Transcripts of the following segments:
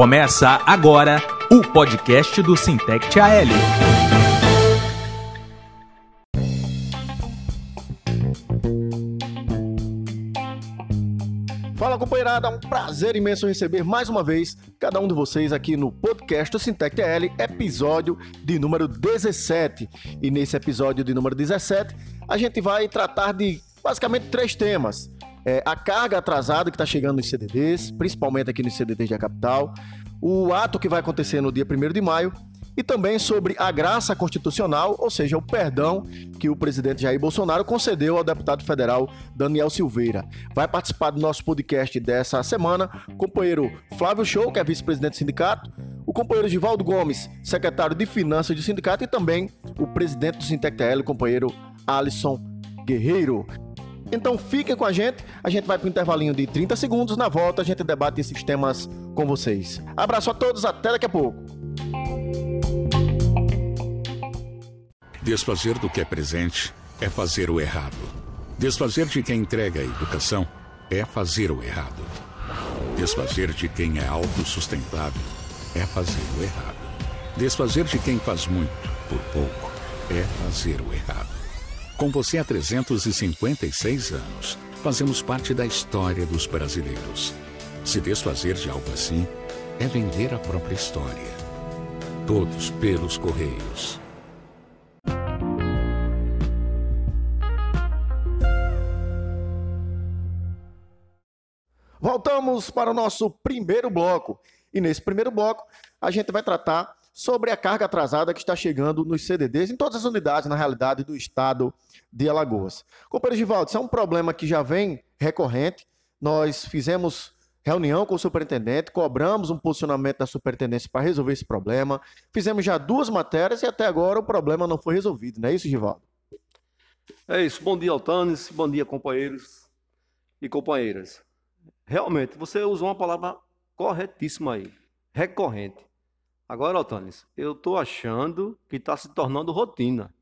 Começa agora o podcast do Sintect AL. Fala companheirada, é um prazer imenso receber mais uma vez cada um de vocês aqui no podcast do Sintec AL, episódio de número 17. E nesse episódio de número 17, a gente vai tratar de basicamente três temas. É, a carga atrasada que está chegando nos CDDs, principalmente aqui nos CDDs da capital, o ato que vai acontecer no dia 1 de maio e também sobre a graça constitucional, ou seja, o perdão que o presidente Jair Bolsonaro concedeu ao deputado federal Daniel Silveira. Vai participar do nosso podcast dessa semana o companheiro Flávio Show, que é vice-presidente do sindicato, o companheiro Givaldo Gomes, secretário de Finanças do sindicato, e também o presidente do Sintectel, o companheiro Alisson Guerreiro. Então fiquem com a gente, a gente vai para um intervalinho de 30 segundos, na volta a gente debate esses temas com vocês. Abraço a todos, até daqui a pouco. Desfazer do que é presente é fazer o errado. Desfazer de quem entrega a educação é fazer o errado. Desfazer de quem é autossustentável é fazer o errado. Desfazer de quem faz muito por pouco é fazer o errado. Com você há 356 anos, fazemos parte da história dos brasileiros. Se desfazer de algo assim é vender a própria história. Todos pelos Correios. Voltamos para o nosso primeiro bloco. E nesse primeiro bloco, a gente vai tratar sobre a carga atrasada que está chegando nos CDDs, em todas as unidades, na realidade, do estado de Alagoas. Companheiro Givaldo, isso é um problema que já vem recorrente. Nós fizemos reunião com o superintendente, cobramos um posicionamento da superintendência para resolver esse problema. Fizemos já duas matérias e até agora o problema não foi resolvido, não é isso, Givaldo? É isso. Bom dia, Altanes. Bom dia, companheiros e companheiras. Realmente, você usou uma palavra corretíssima aí. Recorrente. Agora, Altanes, eu estou achando que está se tornando rotina.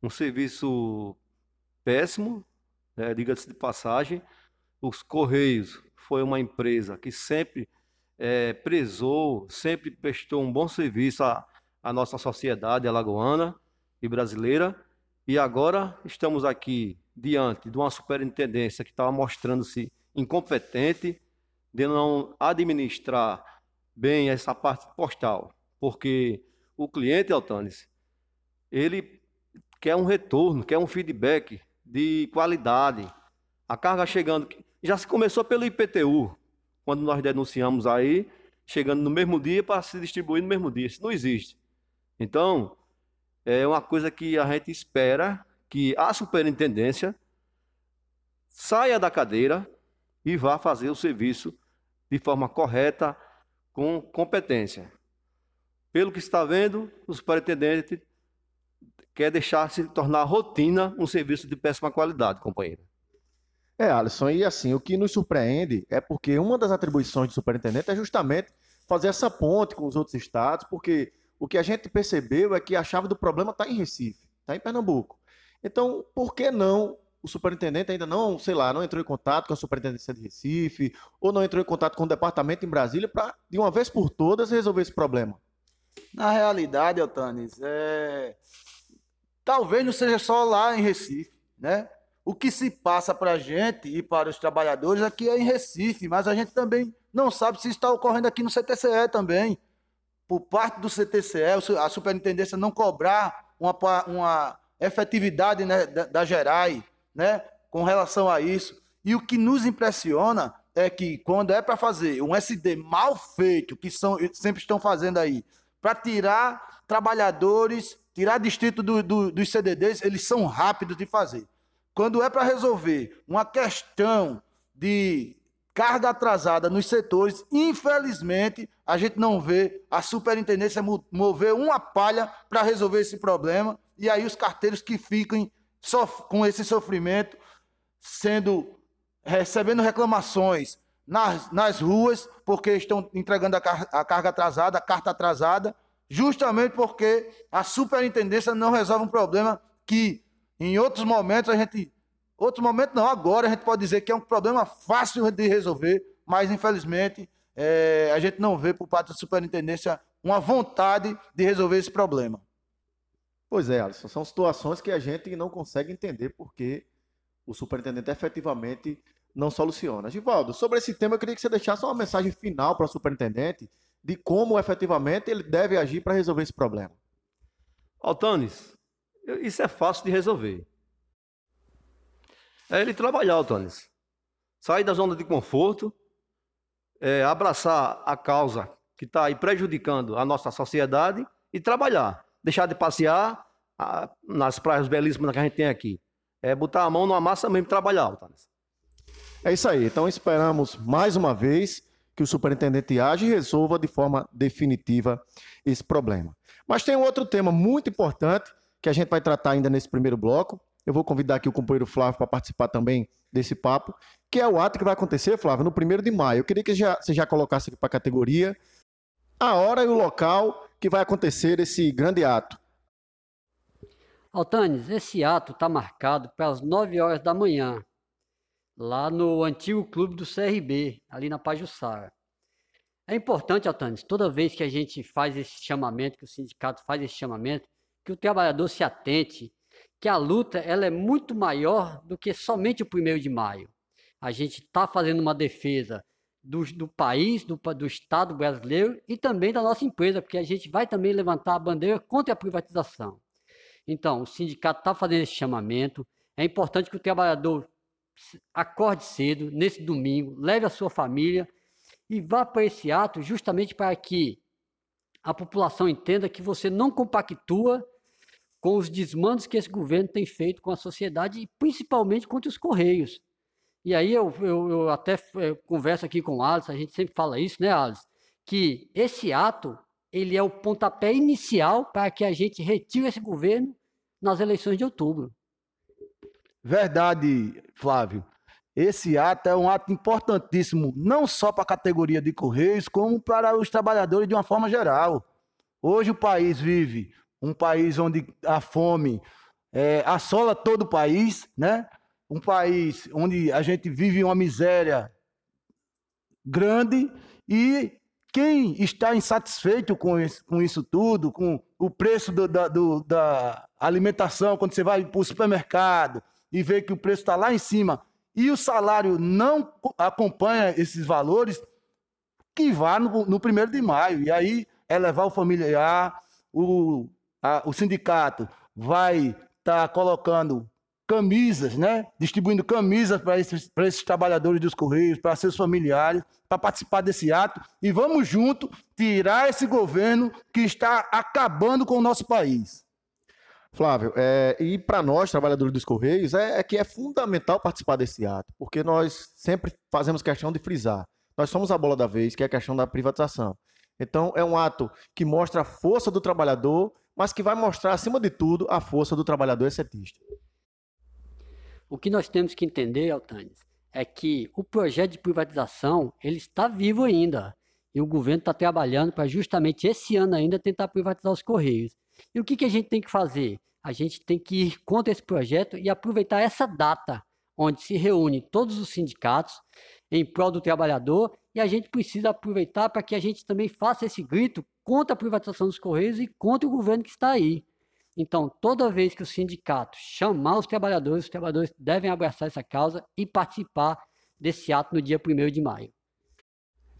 Um serviço péssimo, né, diga-se de passagem. Os Correios foi uma empresa que sempre é, prezou, sempre prestou um bom serviço à, à nossa sociedade alagoana e brasileira. E agora estamos aqui diante de uma superintendência que estava mostrando-se incompetente de não administrar bem essa parte postal, porque o cliente, Altanes, ele quer um retorno, quer um feedback de qualidade. A carga chegando, já se começou pelo IPTU, quando nós denunciamos aí, chegando no mesmo dia para se distribuir no mesmo dia. Isso não existe. Então, é uma coisa que a gente espera que a superintendência saia da cadeira, e vá fazer o serviço de forma correta, com competência. Pelo que está vendo, o superintendente quer deixar se tornar rotina um serviço de péssima qualidade, companheiro. É, Alisson, e assim, o que nos surpreende é porque uma das atribuições do superintendente é justamente fazer essa ponte com os outros estados, porque o que a gente percebeu é que a chave do problema está em Recife, está em Pernambuco. Então, por que não o superintendente ainda não, sei lá, não entrou em contato com a superintendência de Recife, ou não entrou em contato com o departamento em Brasília para, de uma vez por todas, resolver esse problema? Na realidade, Eltanes, é... talvez não seja só lá em Recife, né? O que se passa para a gente e para os trabalhadores aqui é em Recife, mas a gente também não sabe se está ocorrendo aqui no CTCE também. Por parte do CTCE, a superintendência não cobrar uma, uma efetividade né, da, da GERAI, né, com relação a isso. E o que nos impressiona é que quando é para fazer um SD mal feito, que são, sempre estão fazendo aí, para tirar trabalhadores, tirar distrito do, do, dos CDDs, eles são rápidos de fazer. Quando é para resolver uma questão de carga atrasada nos setores, infelizmente, a gente não vê a superintendência mover uma palha para resolver esse problema, e aí os carteiros que ficam com esse sofrimento, sendo recebendo reclamações nas, nas ruas, porque estão entregando a, car a carga atrasada, a carta atrasada, justamente porque a superintendência não resolve um problema que em outros momentos a gente. Outros momentos não, agora a gente pode dizer que é um problema fácil de resolver, mas infelizmente é, a gente não vê por parte da superintendência uma vontade de resolver esse problema. Pois é, Alisson, são situações que a gente não consegue entender porque o superintendente efetivamente não soluciona. Givaldo, sobre esse tema, eu queria que você deixasse uma mensagem final para o superintendente de como efetivamente ele deve agir para resolver esse problema. Altanes, isso é fácil de resolver. É ele trabalhar, Altanes. Sair da zona de conforto, é, abraçar a causa que está aí prejudicando a nossa sociedade e trabalhar. Deixar de passear a, nas praias belíssimas que a gente tem aqui. É botar a mão numa massa mesmo e trabalhar, Altanes. É isso aí. Então esperamos mais uma vez que o superintendente age e resolva de forma definitiva esse problema. Mas tem um outro tema muito importante que a gente vai tratar ainda nesse primeiro bloco. Eu vou convidar aqui o companheiro Flávio para participar também desse papo, que é o ato que vai acontecer, Flávio, no primeiro de maio. Eu queria que já, você já colocasse aqui para a categoria a hora e o local que vai acontecer esse grande ato. Altanes, esse ato está marcado para as 9 horas da manhã, lá no antigo clube do CRB, ali na Pajussara. É importante, Altanes, toda vez que a gente faz esse chamamento, que o sindicato faz esse chamamento, que o trabalhador se atente, que a luta ela é muito maior do que somente o primeiro de maio. A gente está fazendo uma defesa do, do país, do, do Estado brasileiro e também da nossa empresa, porque a gente vai também levantar a bandeira contra a privatização. Então, o sindicato está fazendo esse chamamento. É importante que o trabalhador acorde cedo, nesse domingo, leve a sua família e vá para esse ato justamente para que a população entenda que você não compactua com os desmandos que esse governo tem feito com a sociedade e principalmente contra os Correios. E aí eu, eu, eu até eh, converso aqui com o Alisson, a gente sempre fala isso, né, Alisson? Que esse ato, ele é o pontapé inicial para que a gente retire esse governo nas eleições de outubro. Verdade, Flávio. Esse ato é um ato importantíssimo, não só para a categoria de Correios, como para os trabalhadores de uma forma geral. Hoje o país vive um país onde a fome é, assola todo o país, né? Um país onde a gente vive uma miséria grande e quem está insatisfeito com isso, com isso tudo, com o preço do, da, do, da alimentação, quando você vai para o supermercado e vê que o preço está lá em cima e o salário não acompanha esses valores, que vá no, no primeiro de maio. E aí é levar o familiar, o, a, o sindicato vai estar tá colocando camisas, né? Distribuindo camisas para esses, esses trabalhadores dos Correios, para seus familiares, para participar desse ato. E vamos junto tirar esse governo que está acabando com o nosso país. Flávio, é, e para nós, trabalhadores dos Correios, é, é, que é fundamental participar desse ato, porque nós sempre fazemos questão de frisar. Nós somos a bola da vez, que é a questão da privatização. Então, é um ato que mostra a força do trabalhador, mas que vai mostrar, acima de tudo, a força do trabalhador exceptista. O que nós temos que entender, Altanes, é que o projeto de privatização ele está vivo ainda. E o governo está trabalhando para justamente esse ano ainda tentar privatizar os Correios. E o que, que a gente tem que fazer? A gente tem que ir contra esse projeto e aproveitar essa data, onde se reúne todos os sindicatos em prol do trabalhador, e a gente precisa aproveitar para que a gente também faça esse grito contra a privatização dos Correios e contra o governo que está aí. Então, toda vez que o sindicato chamar os trabalhadores, os trabalhadores devem abraçar essa causa e participar desse ato no dia 1 de maio.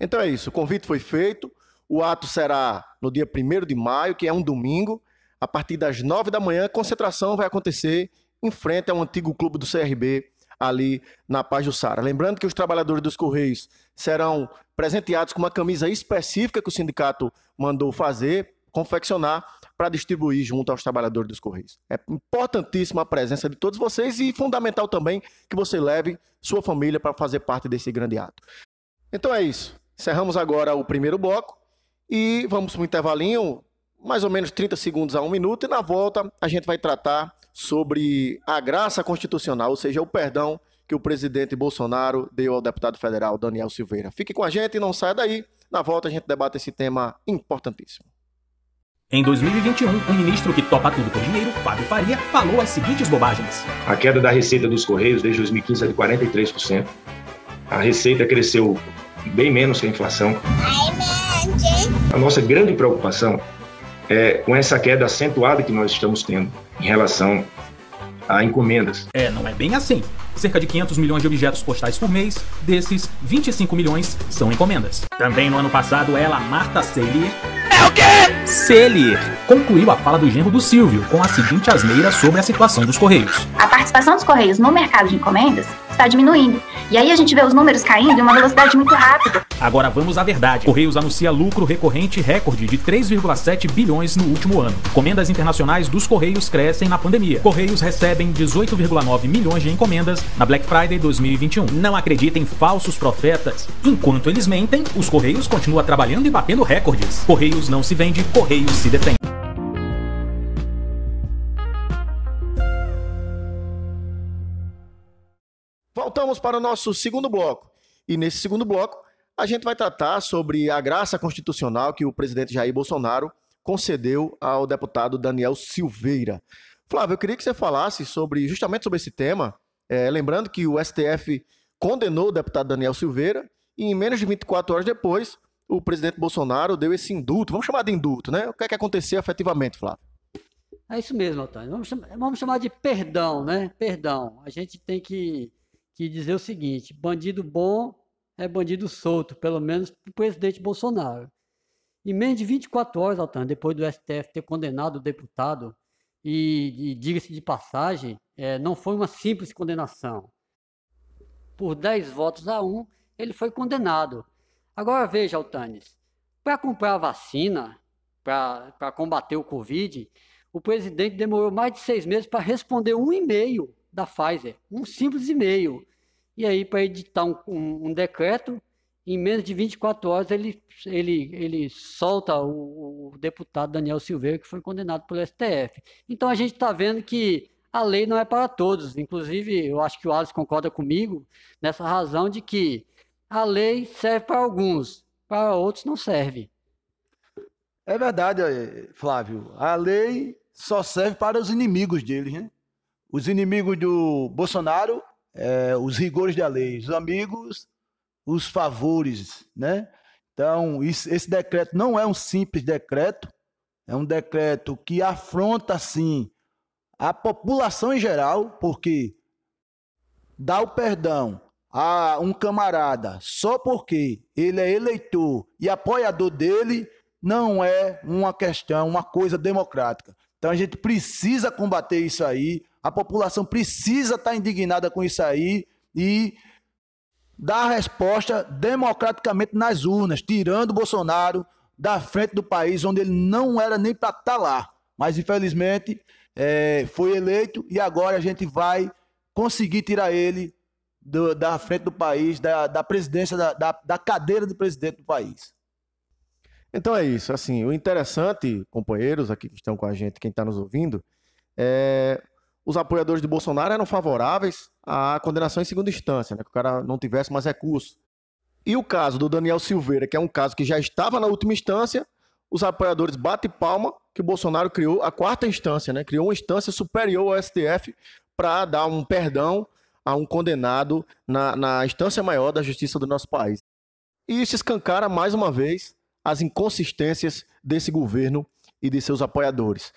Então é isso, o convite foi feito. O ato será no dia 1 de maio, que é um domingo, a partir das 9 da manhã. A concentração vai acontecer em frente ao antigo clube do CRB, ali na Paz do Sara. Lembrando que os trabalhadores dos Correios serão presenteados com uma camisa específica que o sindicato mandou fazer, confeccionar para distribuir junto aos trabalhadores dos Correios. É importantíssima a presença de todos vocês e fundamental também que você leve sua família para fazer parte desse grande ato. Então é isso. Encerramos agora o primeiro bloco e vamos para um intervalinho, mais ou menos 30 segundos a um minuto, e na volta a gente vai tratar sobre a graça constitucional, ou seja, o perdão que o presidente Bolsonaro deu ao deputado federal Daniel Silveira. Fique com a gente e não saia daí. Na volta a gente debate esse tema importantíssimo. Em 2021, o ministro que topa tudo por dinheiro, Fábio Faria, falou as seguintes bobagens. A queda da receita dos Correios desde 2015 é de 43%. A receita cresceu bem menos que a inflação. A nossa grande preocupação é com essa queda acentuada que nós estamos tendo em relação a encomendas. É, não é bem assim. Cerca de 500 milhões de objetos postais por mês, desses, 25 milhões são encomendas. Também no ano passado, ela, Marta Celier... É o quê? Celier concluiu a fala do genro do Silvio com a seguinte asneira sobre a situação dos Correios. A participação dos Correios no mercado de encomendas está diminuindo. E aí a gente vê os números caindo em uma velocidade muito rápida. Agora vamos à verdade. Correios anuncia lucro recorrente recorde de 3,7 bilhões no último ano. Encomendas internacionais dos Correios crescem na pandemia. Correios recebem 18,9 milhões de encomendas na Black Friday 2021. Não acreditem falsos profetas. Enquanto eles mentem, os Correios continuam trabalhando e batendo recordes. Correios não se vende, Correios se defende. Voltamos para o nosso segundo bloco. E nesse segundo bloco, a gente vai tratar sobre a graça constitucional que o presidente Jair Bolsonaro concedeu ao deputado Daniel Silveira. Flávio, eu queria que você falasse sobre justamente sobre esse tema, é, lembrando que o STF condenou o deputado Daniel Silveira e em menos de 24 horas depois, o presidente Bolsonaro deu esse indulto, vamos chamar de indulto, né? O que é que aconteceu efetivamente, Flávio? É isso mesmo, Antônio. Vamos chamar, vamos chamar de perdão, né? Perdão. A gente tem que, que dizer o seguinte: bandido bom é bandido solto, pelo menos para o presidente Bolsonaro. Em menos de 24 horas, Altano, depois do STF ter condenado o deputado, e, e diga-se de passagem, é, não foi uma simples condenação. Por 10 votos a 1, ele foi condenado. Agora veja, Altanes, para comprar a vacina, para combater o Covid, o presidente demorou mais de seis meses para responder um e-mail da Pfizer, um simples e-mail. E aí, para editar um, um, um, decreto, em menos de 24 horas, ele, ele, ele solta o, o deputado Daniel Silveira, que foi condenado pelo STF. Então, a gente está vendo que a lei não é para todos. Inclusive, eu acho que o Alisson concorda comigo nessa razão de que a lei serve para alguns, para outros não serve. É verdade, Flávio. A lei só serve para os inimigos deles, né? Os inimigos do Bolsonaro, é, os rigores da lei. Os amigos, os favores, né? Então, esse decreto não é um simples decreto, é um decreto que afronta, sim, a população em geral, porque dá o perdão a um camarada só porque ele é eleitor e apoiador dele não é uma questão, uma coisa democrática. Então a gente precisa combater isso aí, a população precisa estar indignada com isso aí e dar a resposta democraticamente nas urnas, tirando Bolsonaro da frente do país onde ele não era nem para estar tá lá. Mas infelizmente é, foi eleito e agora a gente vai conseguir tirar ele do, da frente do país, da, da presidência, da, da, da cadeira de presidente do país. Então é isso. Assim, o interessante, companheiros aqui que estão com a gente, quem está nos ouvindo, é os apoiadores de Bolsonaro eram favoráveis à condenação em segunda instância, né, que o cara não tivesse mais recurso. E o caso do Daniel Silveira, que é um caso que já estava na última instância, os apoiadores batem palma que o Bolsonaro criou a quarta instância, né? Criou uma instância superior ao STF para dar um perdão a um condenado na, na instância maior da justiça do nosso país. E isso escancara mais uma vez as inconsistências desse governo e de seus apoiadores.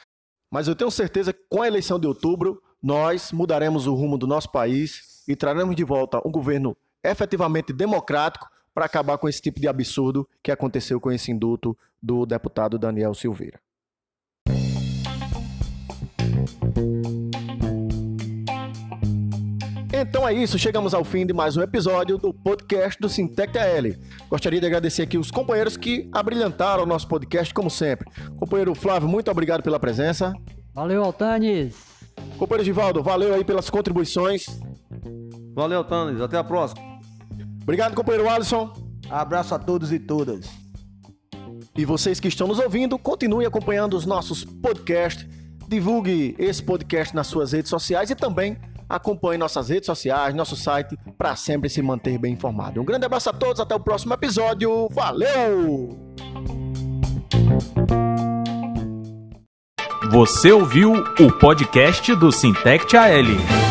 Mas eu tenho certeza que com a eleição de outubro, nós mudaremos o rumo do nosso país e traremos de volta um governo efetivamente democrático para acabar com esse tipo de absurdo que aconteceu com esse indulto do deputado Daniel Silveira. Então é isso, chegamos ao fim de mais um episódio do podcast do Sintec TL. Gostaria de agradecer aqui os companheiros que abrilhantaram o nosso podcast, como sempre. Companheiro Flávio, muito obrigado pela presença. Valeu, Altanes. Companheiro Givaldo, valeu aí pelas contribuições. Valeu, Altanes. Até a próxima. Obrigado, companheiro Alisson. Abraço a todos e todas. E vocês que estão nos ouvindo, continuem acompanhando os nossos podcasts. Divulgue esse podcast nas suas redes sociais e também Acompanhe nossas redes sociais, nosso site, para sempre se manter bem informado. Um grande abraço a todos, até o próximo episódio. Valeu! Você ouviu o podcast do Sintect AL.